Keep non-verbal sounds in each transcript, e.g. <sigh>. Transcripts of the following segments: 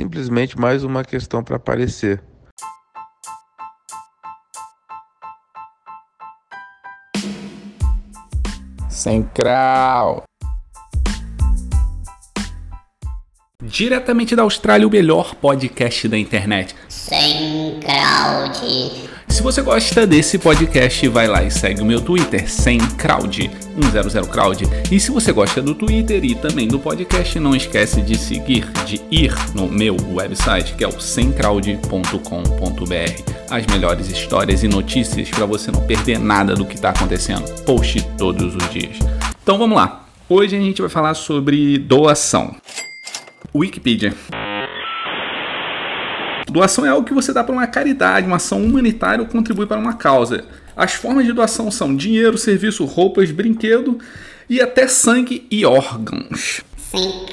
simplesmente mais uma questão para aparecer. Sem crau. Diretamente da Austrália, o melhor podcast da internet. Sem crowd. Se você gosta desse podcast, vai lá e segue o meu Twitter, sem crowd, 100 crowd. E se você gosta do Twitter e também do podcast, não esquece de seguir, de ir no meu website, que é o semcrowd.com.br. As melhores histórias e notícias para você não perder nada do que está acontecendo. Post todos os dias. Então vamos lá. Hoje a gente vai falar sobre doação. Wikipedia. Doação é algo que você dá para uma caridade, uma ação humanitária ou contribui para uma causa. As formas de doação são dinheiro, serviço, roupas, brinquedo e até sangue e órgãos. Sem.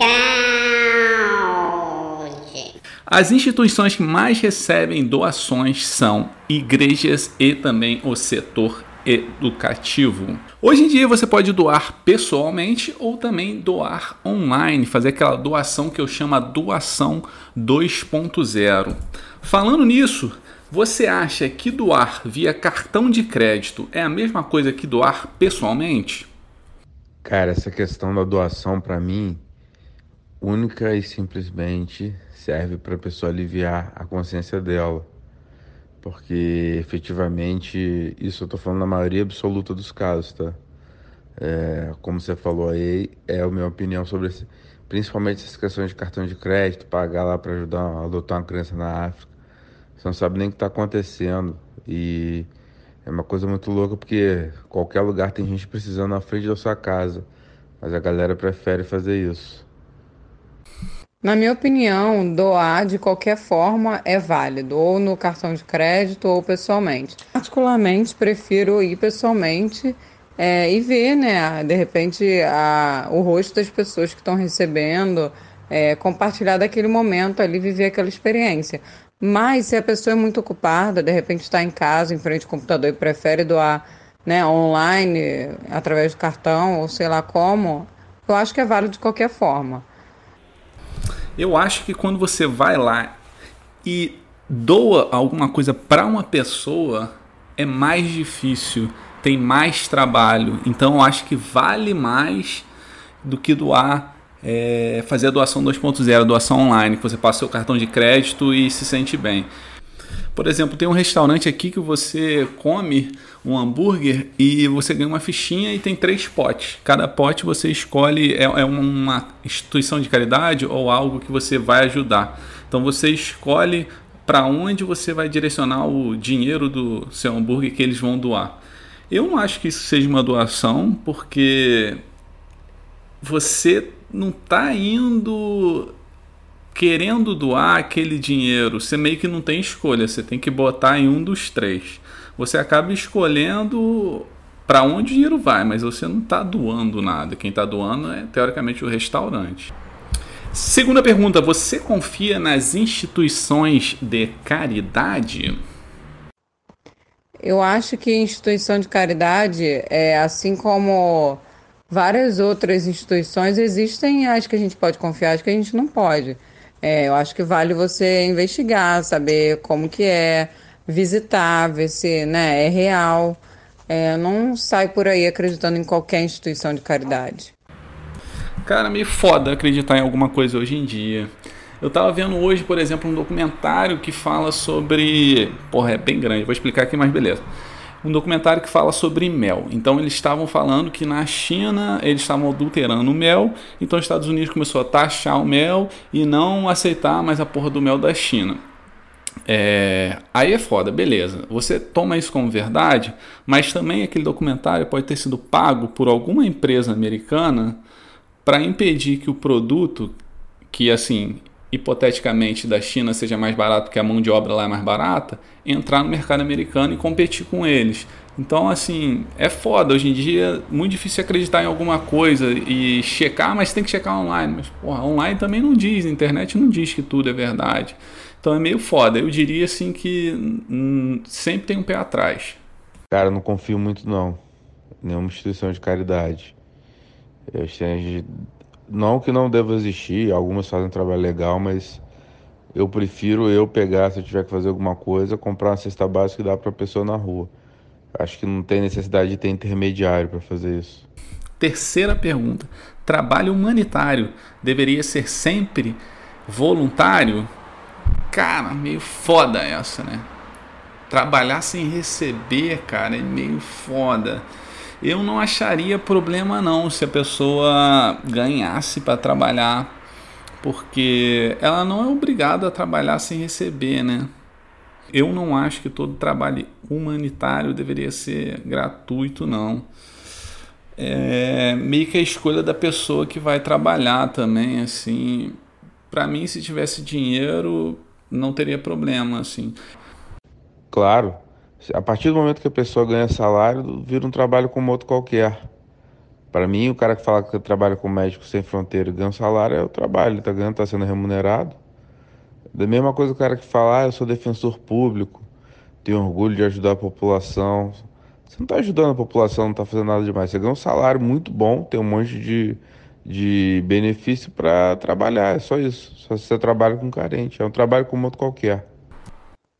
As instituições que mais recebem doações são igrejas e também o setor educativo. Hoje em dia você pode doar pessoalmente ou também doar online, fazer aquela doação que eu chamo a doação 2.0. Falando nisso, você acha que doar via cartão de crédito é a mesma coisa que doar pessoalmente? Cara, essa questão da doação para mim única e simplesmente serve para a pessoa aliviar a consciência dela porque efetivamente, isso eu estou falando na maioria absoluta dos casos, tá? É, como você falou aí, é a minha opinião sobre esse, principalmente essas questões de cartão de crédito, pagar lá para ajudar a adotar uma criança na África. Você não sabe nem o que está acontecendo e é uma coisa muito louca porque qualquer lugar tem gente precisando na frente da sua casa, mas a galera prefere fazer isso. Na minha opinião, doar de qualquer forma é válido, ou no cartão de crédito ou pessoalmente. Particularmente, prefiro ir pessoalmente é, e ver, né, de repente, a, o rosto das pessoas que estão recebendo, é, compartilhar daquele momento ali, viver aquela experiência. Mas se a pessoa é muito ocupada, de repente está em casa, em frente ao computador e prefere doar né, online, através do cartão ou sei lá como, eu acho que é válido de qualquer forma. Eu acho que quando você vai lá e doa alguma coisa para uma pessoa, é mais difícil, tem mais trabalho. Então eu acho que vale mais do que doar, é, fazer a doação 2.0, doação online, que você passa seu cartão de crédito e se sente bem. Por exemplo, tem um restaurante aqui que você come um hambúrguer e você ganha uma fichinha e tem três potes. Cada pote você escolhe, é, é uma instituição de caridade ou algo que você vai ajudar. Então você escolhe para onde você vai direcionar o dinheiro do seu hambúrguer que eles vão doar. Eu não acho que isso seja uma doação, porque você não está indo querendo doar aquele dinheiro, você meio que não tem escolha, você tem que botar em um dos três. Você acaba escolhendo para onde o dinheiro vai, mas você não está doando nada. Quem está doando é teoricamente o restaurante. Segunda pergunta: você confia nas instituições de caridade? Eu acho que instituição de caridade, é, assim como várias outras instituições, existem as que a gente pode confiar, as que a gente não pode. É, eu acho que vale você investigar, saber como que é, visitar, ver se né, é real. É, não sai por aí acreditando em qualquer instituição de caridade. Cara, meio foda acreditar em alguma coisa hoje em dia. Eu tava vendo hoje, por exemplo, um documentário que fala sobre. Porra, é bem grande, vou explicar aqui, mas beleza. Um documentário que fala sobre mel. Então eles estavam falando que na China eles estavam adulterando o mel, então os Estados Unidos começou a taxar o mel e não aceitar mais a porra do mel da China. É, aí é foda, beleza. Você toma isso como verdade, mas também aquele documentário pode ter sido pago por alguma empresa americana para impedir que o produto, que assim, hipoteticamente da China seja mais barato porque a mão de obra lá é mais barata, entrar no mercado americano e competir com eles. Então, assim, é foda. Hoje em dia, muito difícil acreditar em alguma coisa e checar, mas tem que checar online. Mas, porra, online também não diz, a internet não diz que tudo é verdade. Então é meio foda. Eu diria, assim, que hum, sempre tem um pé atrás. Cara, não confio muito, não. Nenhuma instituição de caridade. Eu não que não deva existir, algumas fazem um trabalho legal, mas eu prefiro eu pegar, se eu tiver que fazer alguma coisa, comprar uma cesta básica e dar para a pessoa na rua. Acho que não tem necessidade de ter intermediário para fazer isso. Terceira pergunta: trabalho humanitário deveria ser sempre voluntário? Cara, meio foda essa, né? Trabalhar sem receber, cara, é meio foda. Eu não acharia problema não se a pessoa ganhasse para trabalhar, porque ela não é obrigada a trabalhar sem receber, né? Eu não acho que todo trabalho humanitário deveria ser gratuito, não. É meio que a escolha da pessoa que vai trabalhar também, assim. Para mim, se tivesse dinheiro, não teria problema, assim. Claro, a partir do momento que a pessoa ganha salário, vira um trabalho como outro qualquer. Para mim, o cara que fala que trabalha com médico sem fronteira e ganha um salário é o trabalho, ele está ganhando, está sendo remunerado. Da mesma coisa o cara que fala, ah, eu sou defensor público, tenho orgulho de ajudar a população. Você não está ajudando a população, não está fazendo nada demais. Você ganha um salário muito bom, tem um monte de, de benefício para trabalhar, é só isso. Só você trabalha com carente, é um trabalho como outro qualquer.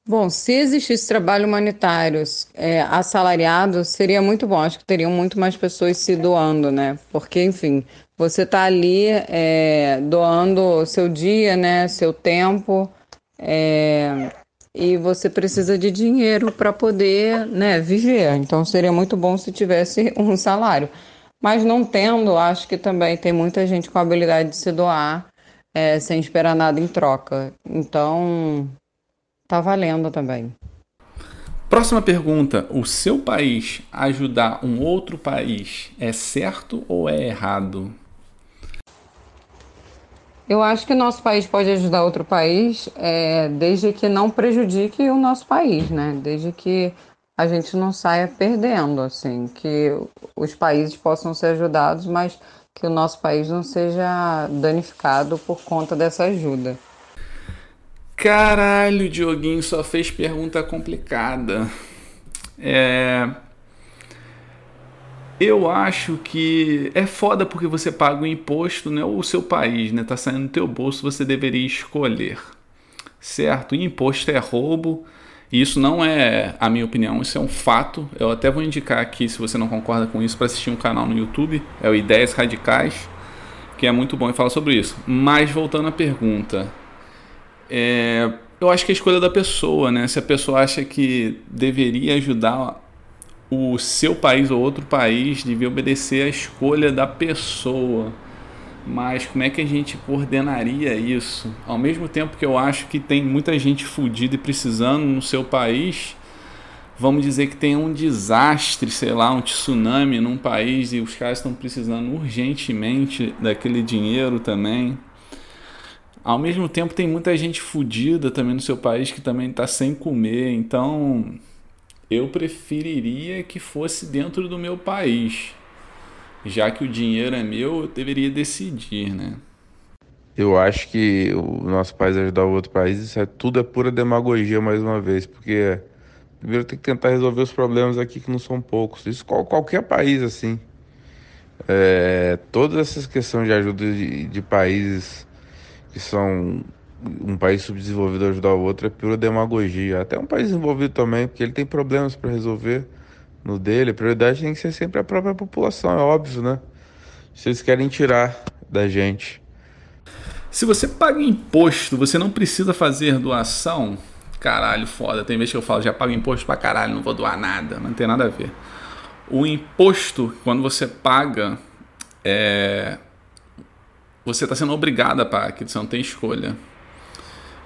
Bom, se existisse trabalho humanitário é, assalariado, seria muito bom. Acho que teriam muito mais pessoas se doando, né? Porque, enfim, você está ali é, doando seu dia, né? Seu tempo, é, e você precisa de dinheiro para poder, né, viver. Então, seria muito bom se tivesse <laughs> um salário. Mas não tendo, acho que também tem muita gente com a habilidade de se doar é, sem esperar nada em troca. Então, Tá valendo também. Próxima pergunta: o seu país ajudar um outro país é certo ou é errado? Eu acho que nosso país pode ajudar outro país é, desde que não prejudique o nosso país, né? Desde que a gente não saia perdendo, assim, que os países possam ser ajudados, mas que o nosso país não seja danificado por conta dessa ajuda. Caralho, Dioguinho só fez pergunta complicada. É. Eu acho que é foda porque você paga o imposto, né? O seu país, né? Tá saindo do teu bolso, você deveria escolher. Certo? Imposto é roubo. E isso não é a minha opinião, isso é um fato. Eu até vou indicar aqui, se você não concorda com isso, para assistir um canal no YouTube, é o Ideias Radicais, que é muito bom e fala sobre isso. Mas voltando à pergunta, é, eu acho que é a escolha da pessoa, né? Se a pessoa acha que deveria ajudar o seu país ou outro país, devia obedecer à escolha da pessoa. Mas como é que a gente coordenaria isso? Ao mesmo tempo que eu acho que tem muita gente fodida e precisando no seu país, vamos dizer que tem um desastre, sei lá, um tsunami num país e os caras estão precisando urgentemente daquele dinheiro também. Ao mesmo tempo, tem muita gente fodida também no seu país que também está sem comer. Então, eu preferiria que fosse dentro do meu país. Já que o dinheiro é meu, eu deveria decidir, né? Eu acho que o nosso país ajudar o outro país, isso é, tudo é pura demagogia mais uma vez, porque primeiro tem que tentar resolver os problemas aqui que não são poucos. Isso qual, qualquer país assim. É, todas essas questões de ajuda de, de países que são um país subdesenvolvido ajudar o outro é pura demagogia. Até um país desenvolvido também, porque ele tem problemas para resolver no dele. A prioridade tem que ser sempre a própria população, é óbvio, né? Eles querem tirar da gente. Se você paga imposto, você não precisa fazer doação. Caralho, foda. Tem vezes que eu falo, já pago imposto pra caralho, não vou doar nada. Não tem nada a ver. O imposto, quando você paga, é, você está sendo obrigado a pagar você não tem escolha.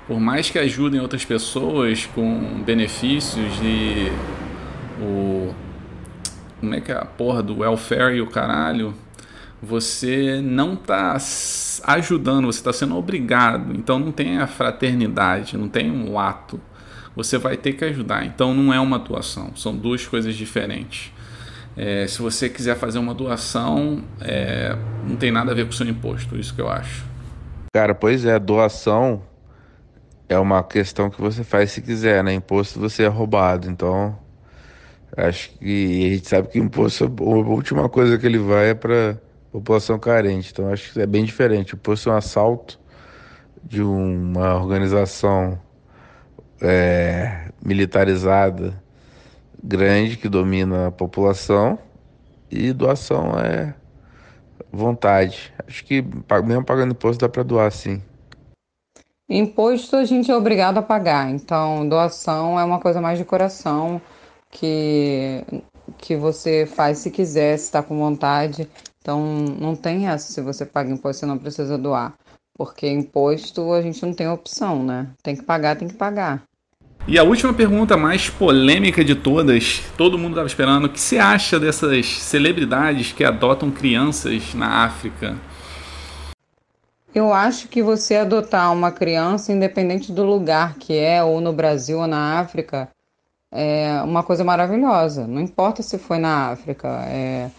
Por mais que ajudem outras pessoas com benefícios e o. Como é que é a porra do welfare e o caralho? Você não está ajudando, você está sendo obrigado. Então não tem a fraternidade, não tem um ato. Você vai ter que ajudar. Então não é uma atuação, são duas coisas diferentes. É, se você quiser fazer uma doação, é, não tem nada a ver com o seu imposto, isso que eu acho. Cara, pois é, doação é uma questão que você faz se quiser, né? Imposto você é roubado, então acho que a gente sabe que imposto, a última coisa que ele vai é para população carente, então acho que é bem diferente. O imposto é um assalto de uma organização é, militarizada grande que domina a população e doação é vontade. Acho que mesmo pagando imposto dá para doar sim. Imposto a gente é obrigado a pagar, então doação é uma coisa mais de coração que, que você faz se quiser, se está com vontade. Então não tem essa se você paga imposto, você não precisa doar. Porque imposto a gente não tem opção, né? Tem que pagar, tem que pagar. E a última pergunta mais polêmica de todas, todo mundo estava esperando, o que você acha dessas celebridades que adotam crianças na África? Eu acho que você adotar uma criança, independente do lugar que é, ou no Brasil ou na África, é uma coisa maravilhosa. Não importa se foi na África. É...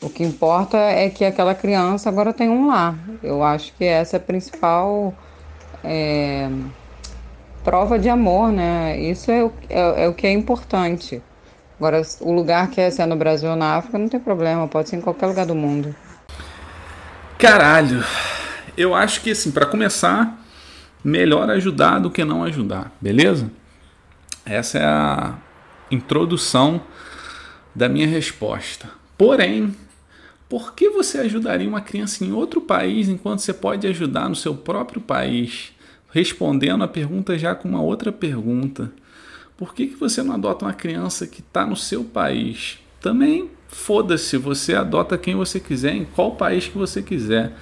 O que importa é que aquela criança agora tem um lar. Eu acho que essa é a principal é... prova de amor, né? Isso é o, é, é o que é importante. Agora, o lugar que é, se é no Brasil ou na África, não tem problema, pode ser em qualquer lugar do mundo. Caralho! eu acho que assim, para começar, melhor ajudar do que não ajudar, beleza? Essa é a introdução da minha resposta. Porém, por que você ajudaria uma criança em outro país enquanto você pode ajudar no seu próprio país? Respondendo a pergunta já com uma outra pergunta. Por que, que você não adota uma criança que está no seu país? Também foda-se, você adota quem você quiser, em qual país que você quiser.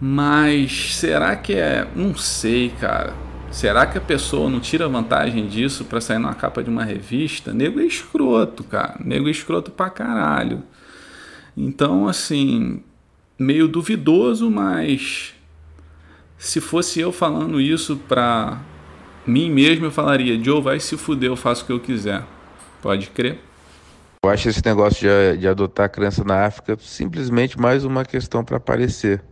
Mas será que é. Não sei, cara. Será que a pessoa não tira vantagem disso para sair numa capa de uma revista? Nego é escroto, cara. Nego é escroto pra caralho. Então, assim, meio duvidoso, mas se fosse eu falando isso pra mim mesmo, eu falaria: Joe, vai se fuder, eu faço o que eu quiser. Pode crer. Eu acho esse negócio de, de adotar criança na África simplesmente mais uma questão para aparecer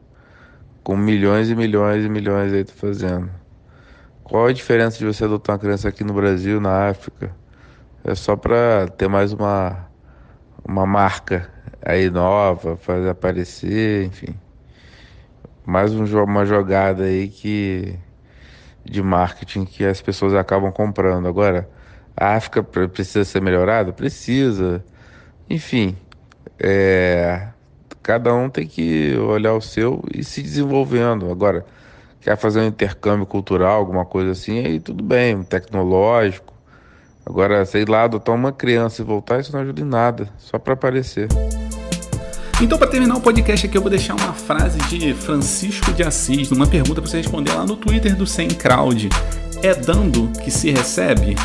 com milhões e milhões e milhões aí fazendo. Qual a diferença de você adotar uma criança aqui no Brasil, na África? É só para ter mais uma, uma marca aí nova, fazer aparecer, enfim. Mais um, uma jogada aí que de marketing que as pessoas acabam comprando. Agora, a África precisa ser melhorada? Precisa. Enfim, é, Cada um tem que olhar o seu e se desenvolvendo. Agora, quer fazer um intercâmbio cultural, alguma coisa assim, aí tudo bem, tecnológico. Agora, sei lá, adotar uma criança e voltar, isso não ajuda em nada, só para aparecer. Então, para terminar o podcast aqui, eu vou deixar uma frase de Francisco de Assis, uma pergunta para você responder lá no Twitter do Sem Crowd. É dando que se recebe?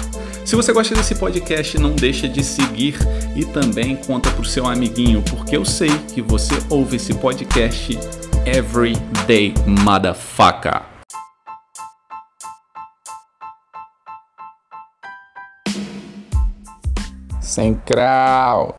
Se você gosta desse podcast, não deixa de seguir e também conta pro seu amiguinho, porque eu sei que você ouve esse podcast every day, motherfucker. Sem crau.